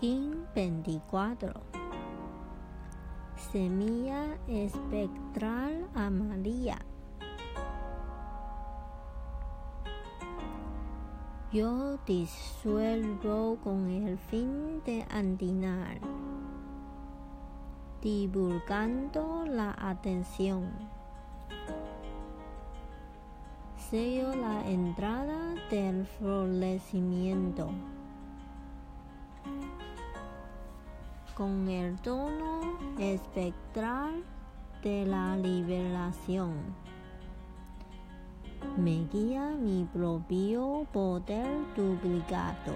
Boletín 24 Semilla espectral amarilla Yo disuelvo con el fin de andinar, divulgando la atención. Sello la entrada del florecimiento. Con el tono espectral de la liberación me guía mi propio poder duplicado.